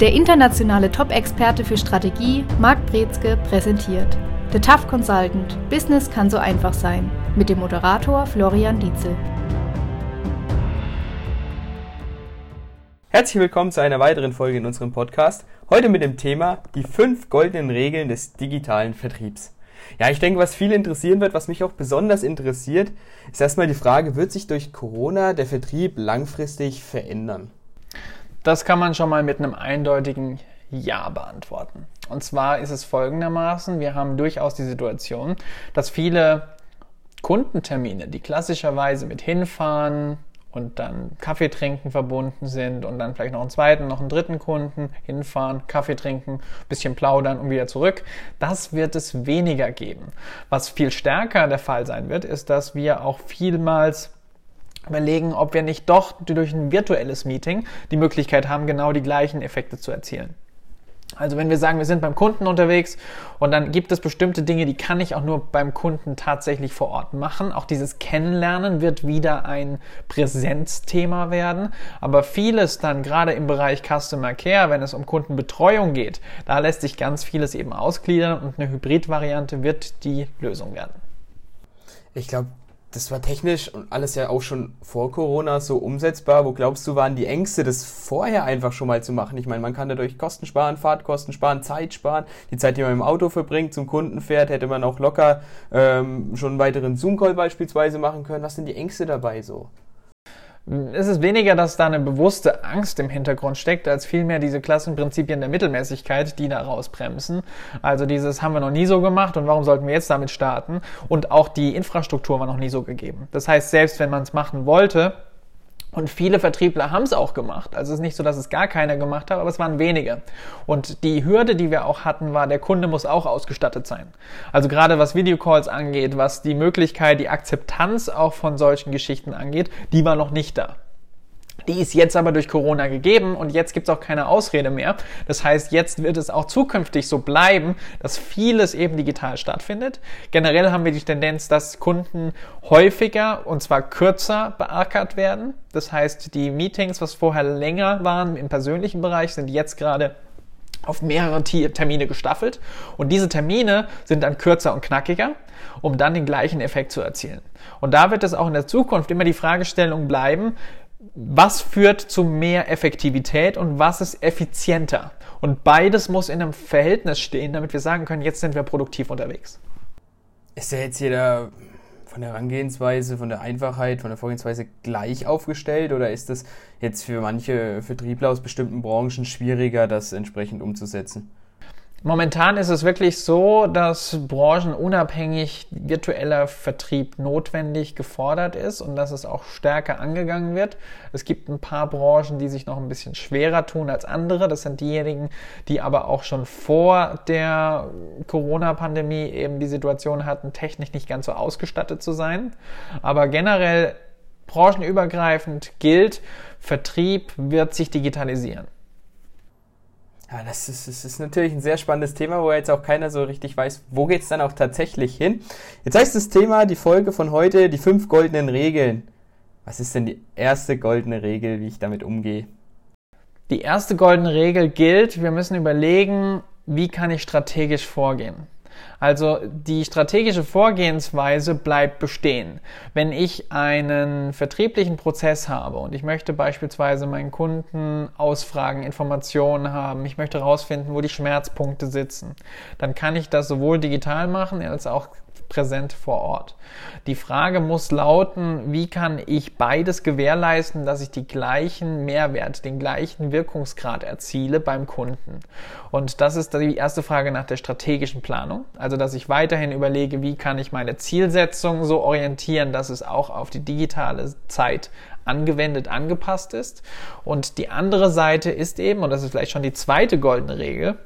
Der internationale Top-Experte für Strategie, Marc Brezke, präsentiert The Tough Consultant – Business kann so einfach sein mit dem Moderator Florian Dietzel. Herzlich willkommen zu einer weiteren Folge in unserem Podcast. Heute mit dem Thema die fünf goldenen Regeln des digitalen Vertriebs. Ja, ich denke, was viele interessieren wird, was mich auch besonders interessiert, ist erstmal die Frage, wird sich durch Corona der Vertrieb langfristig verändern? Das kann man schon mal mit einem eindeutigen Ja beantworten. Und zwar ist es folgendermaßen, wir haben durchaus die Situation, dass viele Kundentermine, die klassischerweise mit hinfahren, und dann Kaffee trinken verbunden sind und dann vielleicht noch einen zweiten, noch einen dritten Kunden hinfahren, Kaffee trinken, bisschen plaudern und wieder zurück. Das wird es weniger geben. Was viel stärker der Fall sein wird, ist, dass wir auch vielmals überlegen, ob wir nicht doch durch ein virtuelles Meeting die Möglichkeit haben, genau die gleichen Effekte zu erzielen. Also wenn wir sagen, wir sind beim Kunden unterwegs und dann gibt es bestimmte Dinge, die kann ich auch nur beim Kunden tatsächlich vor Ort machen. Auch dieses Kennenlernen wird wieder ein Präsenzthema werden. Aber vieles dann gerade im Bereich Customer Care, wenn es um Kundenbetreuung geht, da lässt sich ganz vieles eben ausgliedern und eine Hybridvariante wird die Lösung werden. Ich glaube, das war technisch und alles ja auch schon vor Corona so umsetzbar. Wo glaubst du, waren die Ängste, das vorher einfach schon mal zu machen? Ich meine, man kann dadurch Kosten sparen, Fahrtkosten sparen, Zeit sparen. Die Zeit, die man im Auto verbringt, zum Kunden fährt, hätte man auch locker ähm, schon einen weiteren Zoom-Call beispielsweise machen können. Was sind die Ängste dabei so? Es ist weniger, dass da eine bewusste Angst im Hintergrund steckt, als vielmehr diese Klassenprinzipien der Mittelmäßigkeit, die da rausbremsen. Also dieses haben wir noch nie so gemacht und warum sollten wir jetzt damit starten? Und auch die Infrastruktur war noch nie so gegeben. Das heißt, selbst wenn man es machen wollte, und viele Vertriebler haben es auch gemacht. Also es ist nicht so, dass es gar keiner gemacht hat, aber es waren wenige. Und die Hürde, die wir auch hatten, war, der Kunde muss auch ausgestattet sein. Also gerade was Videocalls angeht, was die Möglichkeit, die Akzeptanz auch von solchen Geschichten angeht, die war noch nicht da. Die ist jetzt aber durch Corona gegeben und jetzt gibt es auch keine Ausrede mehr. Das heißt, jetzt wird es auch zukünftig so bleiben, dass vieles eben digital stattfindet. Generell haben wir die Tendenz, dass Kunden häufiger und zwar kürzer beackert werden. Das heißt, die Meetings, was vorher länger waren im persönlichen Bereich, sind jetzt gerade auf mehrere Termine gestaffelt und diese Termine sind dann kürzer und knackiger, um dann den gleichen Effekt zu erzielen. Und da wird es auch in der Zukunft immer die Fragestellung bleiben, was führt zu mehr Effektivität und was ist effizienter. Und beides muss in einem Verhältnis stehen, damit wir sagen können, jetzt sind wir produktiv unterwegs. Ist ja jetzt jeder von der Herangehensweise, von der Einfachheit, von der Vorgehensweise gleich aufgestellt oder ist das jetzt für manche Vertriebler aus bestimmten Branchen schwieriger, das entsprechend umzusetzen? Momentan ist es wirklich so, dass branchenunabhängig virtueller Vertrieb notwendig gefordert ist und dass es auch stärker angegangen wird. Es gibt ein paar Branchen, die sich noch ein bisschen schwerer tun als andere. Das sind diejenigen, die aber auch schon vor der Corona-Pandemie eben die Situation hatten, technisch nicht ganz so ausgestattet zu sein. Aber generell branchenübergreifend gilt, Vertrieb wird sich digitalisieren. Ja, das ist, das ist natürlich ein sehr spannendes Thema, wo jetzt auch keiner so richtig weiß, wo geht's dann auch tatsächlich hin. Jetzt heißt das Thema, die Folge von heute, die fünf goldenen Regeln. Was ist denn die erste goldene Regel, wie ich damit umgehe? Die erste goldene Regel gilt, wir müssen überlegen, wie kann ich strategisch vorgehen. Also die strategische Vorgehensweise bleibt bestehen. Wenn ich einen vertrieblichen Prozess habe und ich möchte beispielsweise meinen Kunden ausfragen, Informationen haben, ich möchte herausfinden, wo die Schmerzpunkte sitzen, dann kann ich das sowohl digital machen als auch präsent vor Ort. Die Frage muss lauten, wie kann ich beides gewährleisten, dass ich die gleichen Mehrwert, den gleichen Wirkungsgrad erziele beim Kunden. Und das ist die erste Frage nach der strategischen Planung. Also, dass ich weiterhin überlege, wie kann ich meine Zielsetzung so orientieren, dass es auch auf die digitale Zeit angewendet, angepasst ist. Und die andere Seite ist eben, und das ist vielleicht schon die zweite goldene Regel,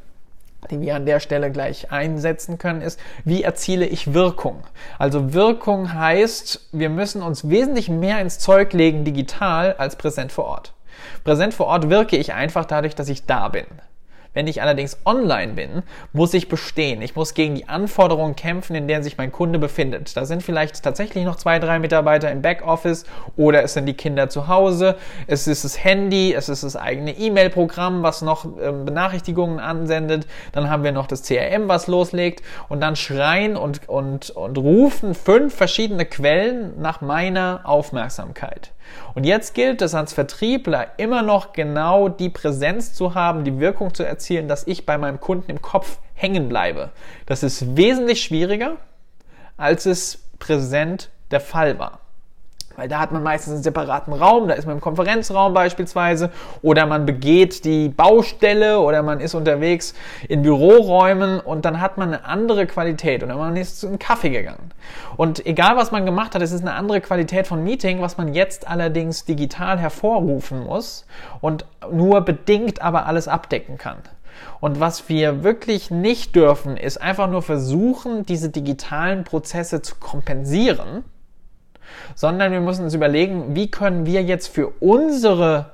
die wir an der Stelle gleich einsetzen können, ist, wie erziele ich Wirkung? Also Wirkung heißt, wir müssen uns wesentlich mehr ins Zeug legen digital als präsent vor Ort. Präsent vor Ort wirke ich einfach dadurch, dass ich da bin. Wenn ich allerdings online bin, muss ich bestehen. Ich muss gegen die Anforderungen kämpfen, in denen sich mein Kunde befindet. Da sind vielleicht tatsächlich noch zwei, drei Mitarbeiter im Backoffice oder es sind die Kinder zu Hause, es ist das Handy, es ist das eigene E-Mail-Programm, was noch äh, Benachrichtigungen ansendet, dann haben wir noch das CRM, was loslegt und dann schreien und, und, und rufen fünf verschiedene Quellen nach meiner Aufmerksamkeit. Und jetzt gilt es als Vertriebler immer noch genau die Präsenz zu haben, die Wirkung zu erzielen, dass ich bei meinem Kunden im Kopf hängen bleibe. Das ist wesentlich schwieriger, als es präsent der Fall war. Weil da hat man meistens einen separaten Raum, da ist man im Konferenzraum beispielsweise oder man begeht die Baustelle oder man ist unterwegs in Büroräumen und dann hat man eine andere Qualität oder man ist zu einem Kaffee gegangen. Und egal was man gemacht hat, es ist eine andere Qualität von Meeting, was man jetzt allerdings digital hervorrufen muss und nur bedingt aber alles abdecken kann. Und was wir wirklich nicht dürfen, ist einfach nur versuchen, diese digitalen Prozesse zu kompensieren sondern wir müssen uns überlegen, wie können wir jetzt für unsere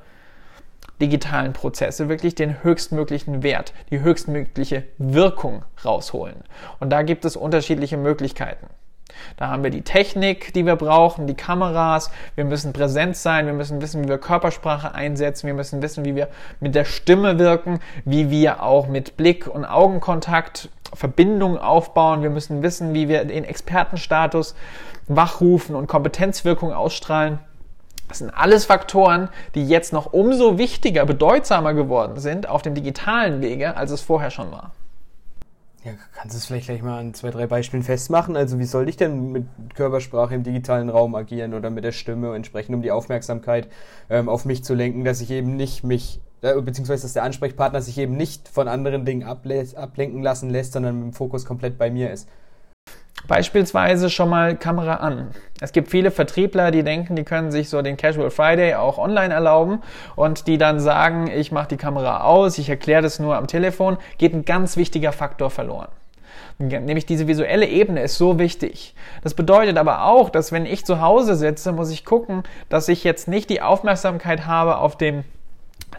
digitalen Prozesse wirklich den höchstmöglichen Wert, die höchstmögliche Wirkung rausholen. Und da gibt es unterschiedliche Möglichkeiten. Da haben wir die Technik, die wir brauchen, die Kameras. Wir müssen präsent sein. Wir müssen wissen, wie wir Körpersprache einsetzen. Wir müssen wissen, wie wir mit der Stimme wirken, wie wir auch mit Blick und Augenkontakt Verbindungen aufbauen. Wir müssen wissen, wie wir den Expertenstatus wachrufen und Kompetenzwirkung ausstrahlen. Das sind alles Faktoren, die jetzt noch umso wichtiger, bedeutsamer geworden sind auf dem digitalen Wege, als es vorher schon war. Ja, kannst du es vielleicht gleich mal an zwei, drei Beispielen festmachen? Also wie soll ich denn mit Körpersprache im digitalen Raum agieren oder mit der Stimme entsprechend, um die Aufmerksamkeit ähm, auf mich zu lenken, dass ich eben nicht mich, äh, beziehungsweise dass der Ansprechpartner sich eben nicht von anderen Dingen ablenken lassen lässt, sondern mit dem Fokus komplett bei mir ist? Beispielsweise schon mal Kamera an. Es gibt viele Vertriebler, die denken, die können sich so den Casual Friday auch online erlauben und die dann sagen, ich mache die Kamera aus, ich erkläre das nur am Telefon, geht ein ganz wichtiger Faktor verloren. Nämlich diese visuelle Ebene ist so wichtig. Das bedeutet aber auch, dass wenn ich zu Hause sitze, muss ich gucken, dass ich jetzt nicht die Aufmerksamkeit habe auf dem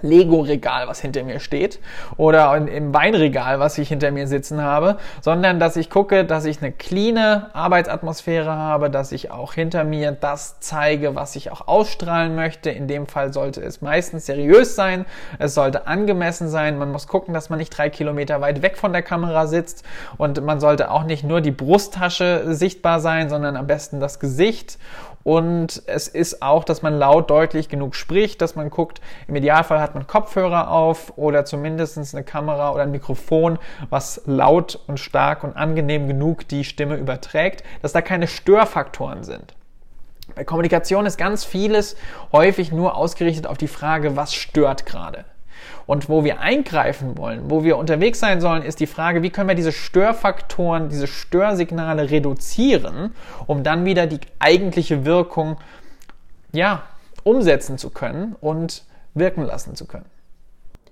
Lego-Regal, was hinter mir steht, oder im Weinregal, was ich hinter mir sitzen habe, sondern dass ich gucke, dass ich eine cleane Arbeitsatmosphäre habe, dass ich auch hinter mir das zeige, was ich auch ausstrahlen möchte. In dem Fall sollte es meistens seriös sein, es sollte angemessen sein. Man muss gucken, dass man nicht drei Kilometer weit weg von der Kamera sitzt und man sollte auch nicht nur die Brusttasche sichtbar sein, sondern am besten das Gesicht und es ist auch, dass man laut deutlich genug spricht, dass man guckt, im Idealfall hat man Kopfhörer auf oder zumindest eine Kamera oder ein Mikrofon, was laut und stark und angenehm genug die Stimme überträgt, dass da keine Störfaktoren sind. Bei Kommunikation ist ganz vieles häufig nur ausgerichtet auf die Frage, was stört gerade. Und wo wir eingreifen wollen, wo wir unterwegs sein sollen, ist die Frage, wie können wir diese Störfaktoren, diese Störsignale reduzieren, um dann wieder die eigentliche Wirkung, ja, umsetzen zu können und wirken lassen zu können.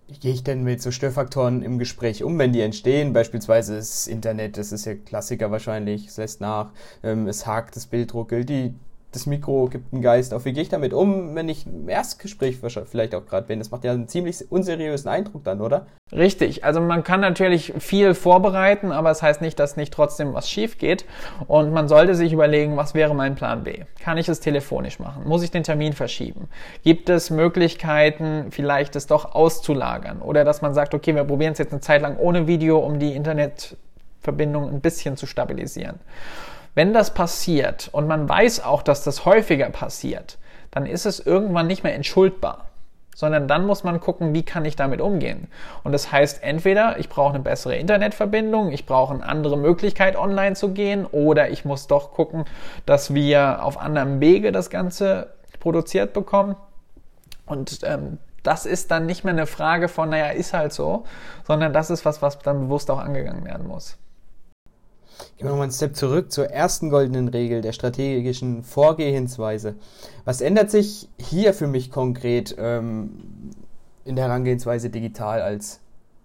Wie gehe ich denn mit so Störfaktoren im Gespräch um, wenn die entstehen? Beispielsweise das Internet, das ist ja Klassiker wahrscheinlich, es lässt nach, ähm, es hakt, das Bild ruckelt, die das Mikro gibt einen Geist auf. Wie gehe ich damit um, wenn ich im Erstgespräch vielleicht auch gerade bin? Das macht ja einen ziemlich unseriösen Eindruck dann, oder? Richtig. Also man kann natürlich viel vorbereiten, aber es das heißt nicht, dass nicht trotzdem was schief geht. Und man sollte sich überlegen, was wäre mein Plan B? Kann ich es telefonisch machen? Muss ich den Termin verschieben? Gibt es Möglichkeiten, vielleicht es doch auszulagern? Oder dass man sagt, okay, wir probieren es jetzt eine Zeit lang ohne Video, um die Internetverbindung ein bisschen zu stabilisieren. Wenn das passiert und man weiß auch, dass das häufiger passiert, dann ist es irgendwann nicht mehr entschuldbar, sondern dann muss man gucken, wie kann ich damit umgehen. Und das heißt entweder, ich brauche eine bessere Internetverbindung, ich brauche eine andere Möglichkeit, online zu gehen, oder ich muss doch gucken, dass wir auf anderem Wege das Ganze produziert bekommen. Und ähm, das ist dann nicht mehr eine Frage von, naja, ist halt so, sondern das ist was, was dann bewusst auch angegangen werden muss. Gehen wir nochmal einen Step zurück zur ersten goldenen Regel der strategischen Vorgehensweise. Was ändert sich hier für mich konkret ähm, in der Herangehensweise digital als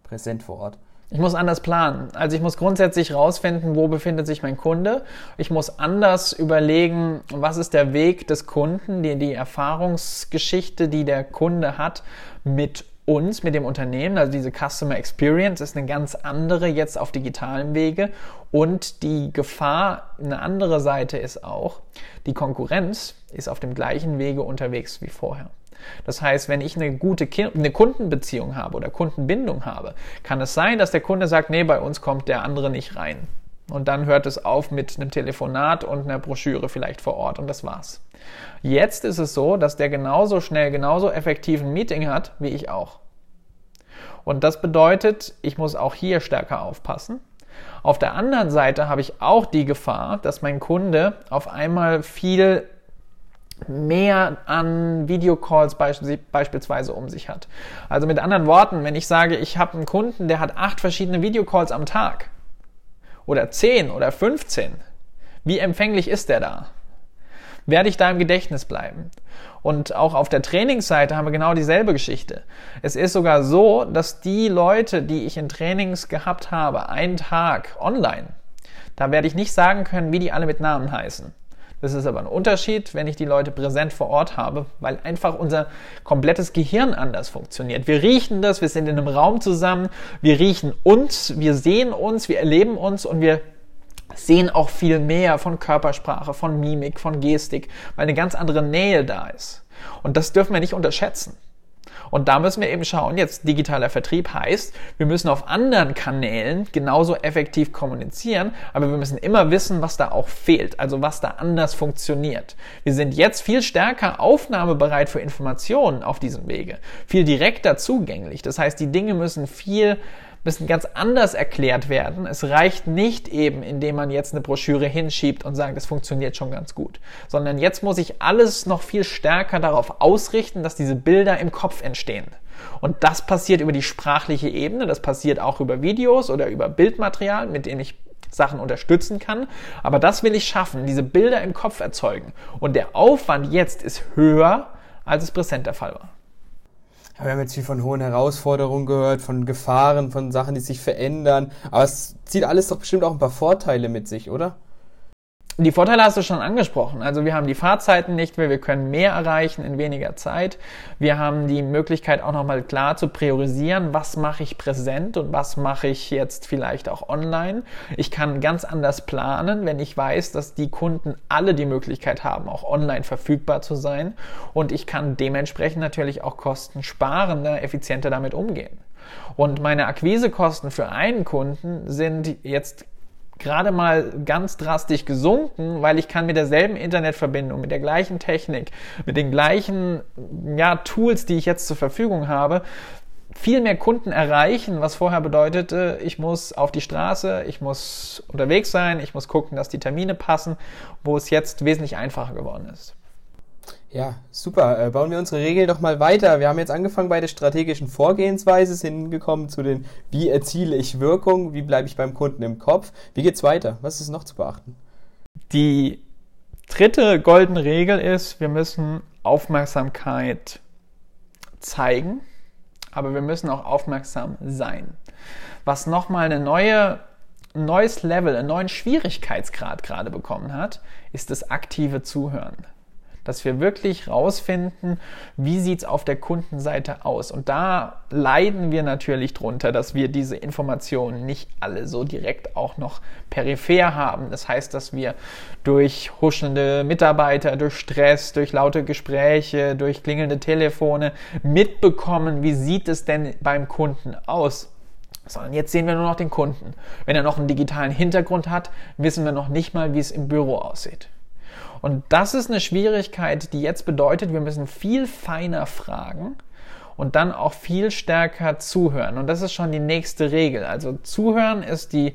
präsent vor Ort? Ich muss anders planen. Also ich muss grundsätzlich rausfinden, wo befindet sich mein Kunde. Ich muss anders überlegen, was ist der Weg des Kunden, die, die Erfahrungsgeschichte, die der Kunde hat mit uns, mit dem Unternehmen. Also diese Customer Experience ist eine ganz andere jetzt auf digitalem Wege. Und die Gefahr, eine andere Seite ist auch, die Konkurrenz ist auf dem gleichen Wege unterwegs wie vorher. Das heißt, wenn ich eine gute eine Kundenbeziehung habe oder Kundenbindung habe, kann es sein, dass der Kunde sagt, nee, bei uns kommt der andere nicht rein. Und dann hört es auf mit einem Telefonat und einer Broschüre vielleicht vor Ort und das war's. Jetzt ist es so, dass der genauso schnell, genauso effektiv ein Meeting hat wie ich auch. Und das bedeutet, ich muss auch hier stärker aufpassen. Auf der anderen Seite habe ich auch die Gefahr, dass mein Kunde auf einmal viel mehr an Videocalls beispielsweise um sich hat. Also mit anderen Worten, wenn ich sage, ich habe einen Kunden, der hat acht verschiedene Videocalls am Tag oder zehn oder 15, wie empfänglich ist der da? Werde ich da im Gedächtnis bleiben? Und auch auf der Trainingsseite haben wir genau dieselbe Geschichte. Es ist sogar so, dass die Leute, die ich in Trainings gehabt habe, einen Tag online, da werde ich nicht sagen können, wie die alle mit Namen heißen. Das ist aber ein Unterschied, wenn ich die Leute präsent vor Ort habe, weil einfach unser komplettes Gehirn anders funktioniert. Wir riechen das, wir sind in einem Raum zusammen, wir riechen uns, wir sehen uns, wir erleben uns und wir sehen auch viel mehr von Körpersprache, von Mimik, von Gestik, weil eine ganz andere Nähe da ist. Und das dürfen wir nicht unterschätzen. Und da müssen wir eben schauen, jetzt digitaler Vertrieb heißt, wir müssen auf anderen Kanälen genauso effektiv kommunizieren, aber wir müssen immer wissen, was da auch fehlt, also was da anders funktioniert. Wir sind jetzt viel stärker aufnahmebereit für Informationen auf diesem Wege, viel direkter zugänglich. Das heißt, die Dinge müssen viel müssen ganz anders erklärt werden. Es reicht nicht eben, indem man jetzt eine Broschüre hinschiebt und sagt, es funktioniert schon ganz gut, sondern jetzt muss ich alles noch viel stärker darauf ausrichten, dass diese Bilder im Kopf entstehen. Und das passiert über die sprachliche Ebene, das passiert auch über Videos oder über Bildmaterial, mit dem ich Sachen unterstützen kann. Aber das will ich schaffen, diese Bilder im Kopf erzeugen. Und der Aufwand jetzt ist höher, als es präsent der Fall war. Wir haben jetzt viel von hohen Herausforderungen gehört, von Gefahren, von Sachen, die sich verändern. Aber es zieht alles doch bestimmt auch ein paar Vorteile mit sich, oder? Die Vorteile hast du schon angesprochen. Also wir haben die Fahrzeiten nicht mehr, wir können mehr erreichen in weniger Zeit. Wir haben die Möglichkeit auch nochmal klar zu priorisieren, was mache ich präsent und was mache ich jetzt vielleicht auch online. Ich kann ganz anders planen, wenn ich weiß, dass die Kunden alle die Möglichkeit haben, auch online verfügbar zu sein. Und ich kann dementsprechend natürlich auch kostensparender, effizienter damit umgehen. Und meine Akquisekosten für einen Kunden sind jetzt gerade mal ganz drastisch gesunken, weil ich kann mit derselben Internetverbindung, mit der gleichen Technik, mit den gleichen ja, Tools, die ich jetzt zur Verfügung habe, viel mehr Kunden erreichen, was vorher bedeutete, ich muss auf die Straße, ich muss unterwegs sein, ich muss gucken, dass die Termine passen, wo es jetzt wesentlich einfacher geworden ist. Ja, super. Äh, bauen wir unsere Regeln doch mal weiter. Wir haben jetzt angefangen bei der strategischen Vorgehensweise, sind hingekommen zu den, wie erziele ich Wirkung, wie bleibe ich beim Kunden im Kopf. Wie geht's weiter? Was ist noch zu beachten? Die dritte goldene Regel ist, wir müssen Aufmerksamkeit zeigen, aber wir müssen auch aufmerksam sein. Was nochmal eine neue ein neues Level, einen neuen Schwierigkeitsgrad gerade bekommen hat, ist das aktive Zuhören dass wir wirklich rausfinden, wie sieht's auf der Kundenseite aus. Und da leiden wir natürlich drunter, dass wir diese Informationen nicht alle so direkt auch noch peripher haben. Das heißt, dass wir durch huschelnde Mitarbeiter, durch Stress, durch laute Gespräche, durch klingelnde Telefone mitbekommen, wie sieht es denn beim Kunden aus sondern jetzt sehen wir nur noch den Kunden. Wenn er noch einen digitalen Hintergrund hat, wissen wir noch nicht mal, wie es im Büro aussieht. Und das ist eine Schwierigkeit, die jetzt bedeutet, wir müssen viel feiner fragen und dann auch viel stärker zuhören. Und das ist schon die nächste Regel. Also zuhören ist die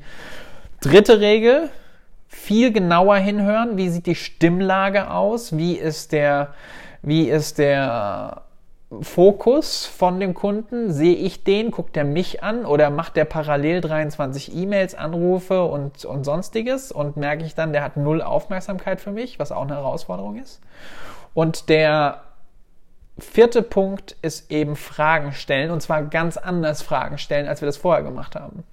dritte Regel. Viel genauer hinhören. Wie sieht die Stimmlage aus? Wie ist der, wie ist der Fokus von dem Kunden? Sehe ich den? Guckt er mich an oder macht der parallel 23 E-Mails, Anrufe und, und sonstiges und merke ich dann, der hat null Aufmerksamkeit für mich, was auch eine Herausforderung ist. Und der vierte Punkt ist eben Fragen stellen und zwar ganz anders Fragen stellen, als wir das vorher gemacht haben.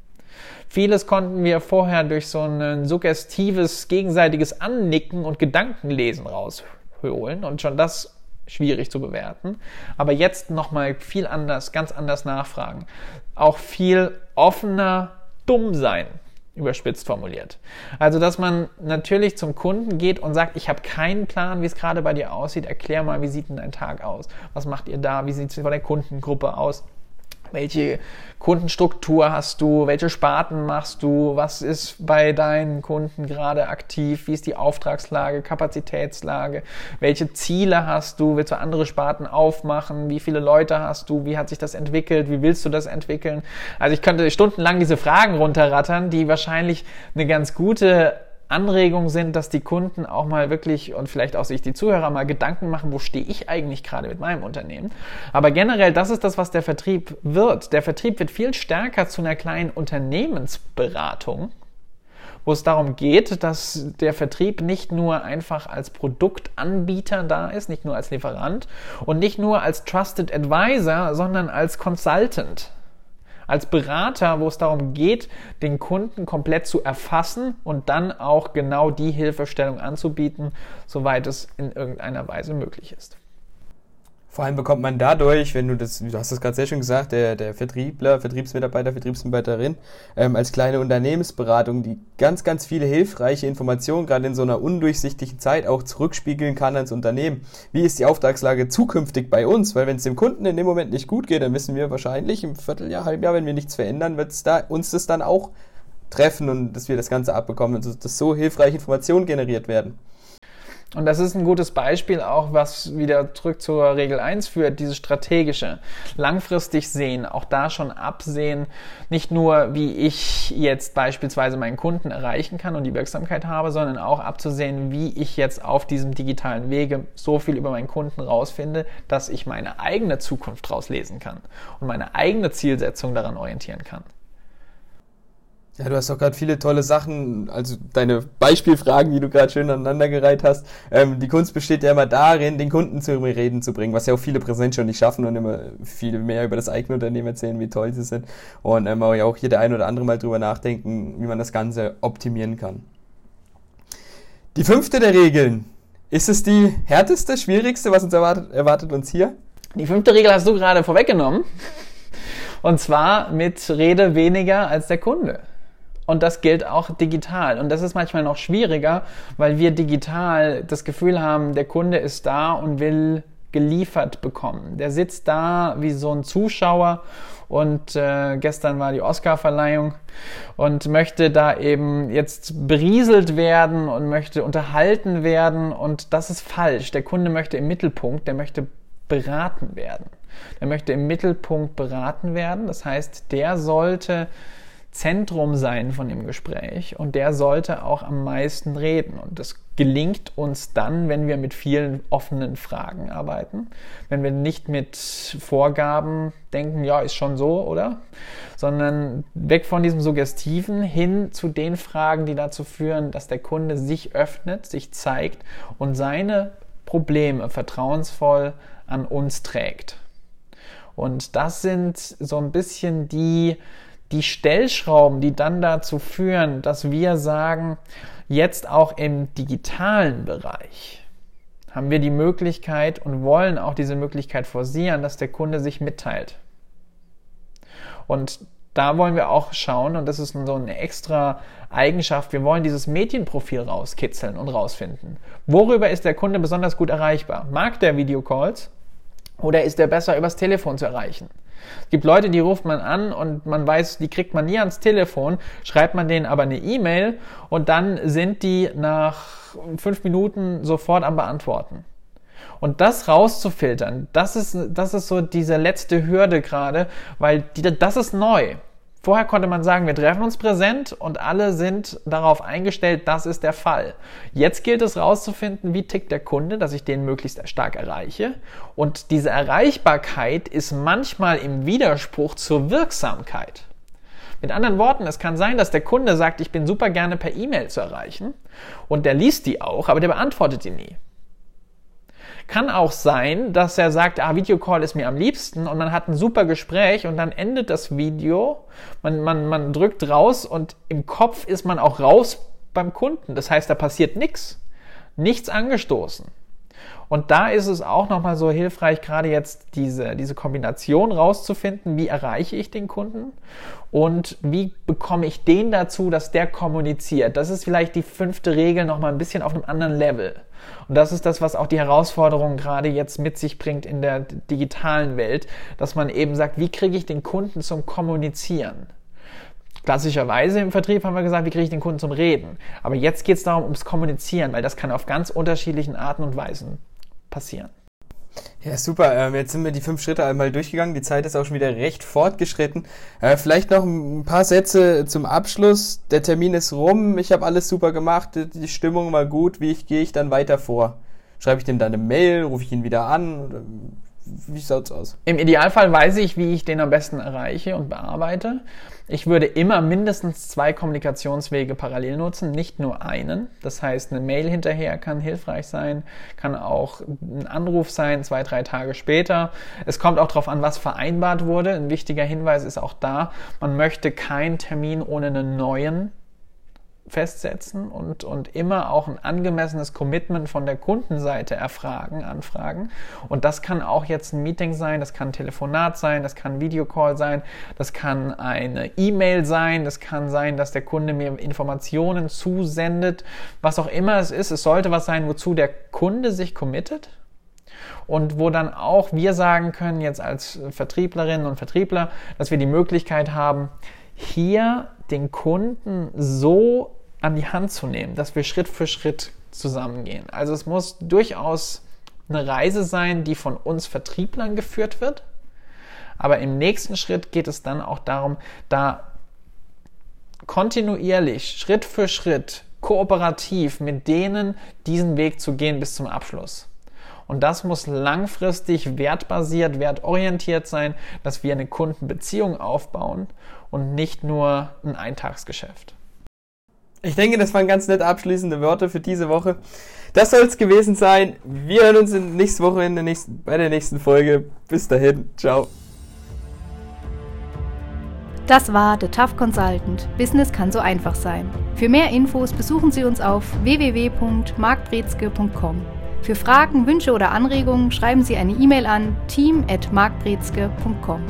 Vieles konnten wir vorher durch so ein suggestives, gegenseitiges Annicken und Gedankenlesen rausholen und schon das schwierig zu bewerten. Aber jetzt nochmal viel anders, ganz anders nachfragen. Auch viel offener dumm sein überspitzt formuliert. Also, dass man natürlich zum Kunden geht und sagt, ich habe keinen Plan, wie es gerade bei dir aussieht, erklär mal, wie sieht denn dein Tag aus? Was macht ihr da? Wie sieht es bei der Kundengruppe aus? Welche Kundenstruktur hast du? Welche Sparten machst du? Was ist bei deinen Kunden gerade aktiv? Wie ist die Auftragslage, Kapazitätslage? Welche Ziele hast du? Willst du andere Sparten aufmachen? Wie viele Leute hast du? Wie hat sich das entwickelt? Wie willst du das entwickeln? Also ich könnte stundenlang diese Fragen runterrattern, die wahrscheinlich eine ganz gute Anregungen sind, dass die Kunden auch mal wirklich und vielleicht auch sich die Zuhörer mal Gedanken machen, wo stehe ich eigentlich gerade mit meinem Unternehmen. Aber generell, das ist das, was der Vertrieb wird. Der Vertrieb wird viel stärker zu einer kleinen Unternehmensberatung, wo es darum geht, dass der Vertrieb nicht nur einfach als Produktanbieter da ist, nicht nur als Lieferant und nicht nur als Trusted Advisor, sondern als Consultant als Berater, wo es darum geht, den Kunden komplett zu erfassen und dann auch genau die Hilfestellung anzubieten, soweit es in irgendeiner Weise möglich ist. Vor allem bekommt man dadurch, wenn du das, du hast das gerade sehr schön gesagt, der, der Vertriebler, Vertriebsmitarbeiter, Vertriebsmitarbeiterin, ähm, als kleine Unternehmensberatung, die ganz, ganz viele hilfreiche Informationen gerade in so einer undurchsichtigen Zeit auch zurückspiegeln kann ans Unternehmen. Wie ist die Auftragslage zukünftig bei uns? Weil wenn es dem Kunden in dem Moment nicht gut geht, dann wissen wir wahrscheinlich im Vierteljahr, Halbjahr, wenn wir nichts verändern, wird es da, uns das dann auch treffen und dass wir das Ganze abbekommen und dass so hilfreiche Informationen generiert werden. Und das ist ein gutes Beispiel auch, was wieder zurück zur Regel 1 führt, dieses strategische. Langfristig sehen, auch da schon absehen, nicht nur, wie ich jetzt beispielsweise meinen Kunden erreichen kann und die Wirksamkeit habe, sondern auch abzusehen, wie ich jetzt auf diesem digitalen Wege so viel über meinen Kunden rausfinde, dass ich meine eigene Zukunft rauslesen kann und meine eigene Zielsetzung daran orientieren kann. Ja, du hast doch gerade viele tolle Sachen, also deine Beispielfragen, die du gerade schön aneinandergereiht hast. Ähm, die Kunst besteht ja immer darin, den Kunden zu Reden zu bringen, was ja auch viele präsent schon nicht schaffen und immer viel mehr über das eigene Unternehmen erzählen, wie toll sie sind. Und ähm, ja auch hier der ein oder andere mal drüber nachdenken, wie man das Ganze optimieren kann. Die fünfte der Regeln. Ist es die härteste, schwierigste, was uns erwartet, erwartet uns hier? Die fünfte Regel hast du gerade vorweggenommen. Und zwar mit Rede weniger als der Kunde. Und das gilt auch digital. Und das ist manchmal noch schwieriger, weil wir digital das Gefühl haben, der Kunde ist da und will geliefert bekommen. Der sitzt da wie so ein Zuschauer und äh, gestern war die Oscarverleihung und möchte da eben jetzt berieselt werden und möchte unterhalten werden und das ist falsch. Der Kunde möchte im Mittelpunkt, der möchte beraten werden. Der möchte im Mittelpunkt beraten werden. Das heißt, der sollte Zentrum sein von dem Gespräch und der sollte auch am meisten reden. Und das gelingt uns dann, wenn wir mit vielen offenen Fragen arbeiten, wenn wir nicht mit Vorgaben denken, ja, ist schon so, oder? Sondern weg von diesem Suggestiven hin zu den Fragen, die dazu führen, dass der Kunde sich öffnet, sich zeigt und seine Probleme vertrauensvoll an uns trägt. Und das sind so ein bisschen die die Stellschrauben, die dann dazu führen, dass wir sagen, jetzt auch im digitalen Bereich haben wir die Möglichkeit und wollen auch diese Möglichkeit forcieren, dass der Kunde sich mitteilt. Und da wollen wir auch schauen, und das ist so eine extra Eigenschaft, wir wollen dieses Medienprofil rauskitzeln und rausfinden. Worüber ist der Kunde besonders gut erreichbar? Mag der Videocalls oder ist er besser übers Telefon zu erreichen? Es gibt Leute, die ruft man an und man weiß, die kriegt man nie ans Telefon, schreibt man denen aber eine E-Mail und dann sind die nach fünf Minuten sofort am Beantworten. Und das rauszufiltern, das ist, das ist so diese letzte Hürde gerade, weil die, das ist neu. Vorher konnte man sagen, wir treffen uns präsent und alle sind darauf eingestellt, das ist der Fall. Jetzt gilt es herauszufinden, wie tickt der Kunde, dass ich den möglichst stark erreiche. Und diese Erreichbarkeit ist manchmal im Widerspruch zur Wirksamkeit. Mit anderen Worten, es kann sein, dass der Kunde sagt, ich bin super gerne per E-Mail zu erreichen und der liest die auch, aber der beantwortet die nie. Kann auch sein, dass er sagt, ah, Videocall ist mir am liebsten und man hat ein super Gespräch und dann endet das Video, man, man, man drückt raus und im Kopf ist man auch raus beim Kunden. Das heißt, da passiert nichts. Nichts angestoßen. Und da ist es auch nochmal so hilfreich, gerade jetzt diese, diese Kombination rauszufinden, wie erreiche ich den Kunden und wie bekomme ich den dazu, dass der kommuniziert. Das ist vielleicht die fünfte Regel nochmal ein bisschen auf einem anderen Level. Und das ist das, was auch die Herausforderung gerade jetzt mit sich bringt in der digitalen Welt, dass man eben sagt, wie kriege ich den Kunden zum Kommunizieren? Klassischerweise im Vertrieb haben wir gesagt, wie kriege ich den Kunden zum Reden. Aber jetzt geht es darum, ums Kommunizieren, weil das kann auf ganz unterschiedlichen Arten und Weisen passieren. Ja, super. Ähm, jetzt sind wir die fünf Schritte einmal durchgegangen. Die Zeit ist auch schon wieder recht fortgeschritten. Äh, vielleicht noch ein paar Sätze zum Abschluss. Der Termin ist rum. Ich habe alles super gemacht. Die Stimmung war gut. Wie gehe ich dann weiter vor? Schreibe ich dem dann eine Mail? Rufe ich ihn wieder an? Wie schaut's aus? Im Idealfall weiß ich, wie ich den am besten erreiche und bearbeite. Ich würde immer mindestens zwei Kommunikationswege parallel nutzen, nicht nur einen. Das heißt, eine Mail hinterher kann hilfreich sein, kann auch ein Anruf sein, zwei, drei Tage später. Es kommt auch darauf an, was vereinbart wurde. Ein wichtiger Hinweis ist auch da, man möchte keinen Termin ohne einen neuen festsetzen und, und immer auch ein angemessenes Commitment von der Kundenseite erfragen, anfragen. Und das kann auch jetzt ein Meeting sein, das kann ein Telefonat sein, das kann ein Videocall sein, das kann eine E-Mail sein, das kann sein, dass der Kunde mir Informationen zusendet, was auch immer es ist. Es sollte was sein, wozu der Kunde sich committet und wo dann auch wir sagen können, jetzt als Vertrieblerinnen und Vertriebler, dass wir die Möglichkeit haben, hier den Kunden so an die Hand zu nehmen, dass wir Schritt für Schritt zusammengehen. Also es muss durchaus eine Reise sein, die von uns Vertrieblern geführt wird. Aber im nächsten Schritt geht es dann auch darum, da kontinuierlich, Schritt für Schritt, kooperativ mit denen diesen Weg zu gehen bis zum Abschluss. Und das muss langfristig wertbasiert, wertorientiert sein, dass wir eine Kundenbeziehung aufbauen und nicht nur ein Eintagsgeschäft. Ich denke, das waren ganz nett abschließende Worte für diese Woche. Das soll es gewesen sein. Wir hören uns in nächste Woche in der nächsten, bei der nächsten Folge. Bis dahin. Ciao. Das war The Tough Consultant. Business kann so einfach sein. Für mehr Infos besuchen Sie uns auf www.markbrezke.com. Für Fragen, Wünsche oder Anregungen schreiben Sie eine E-Mail an team@markbrezke.com.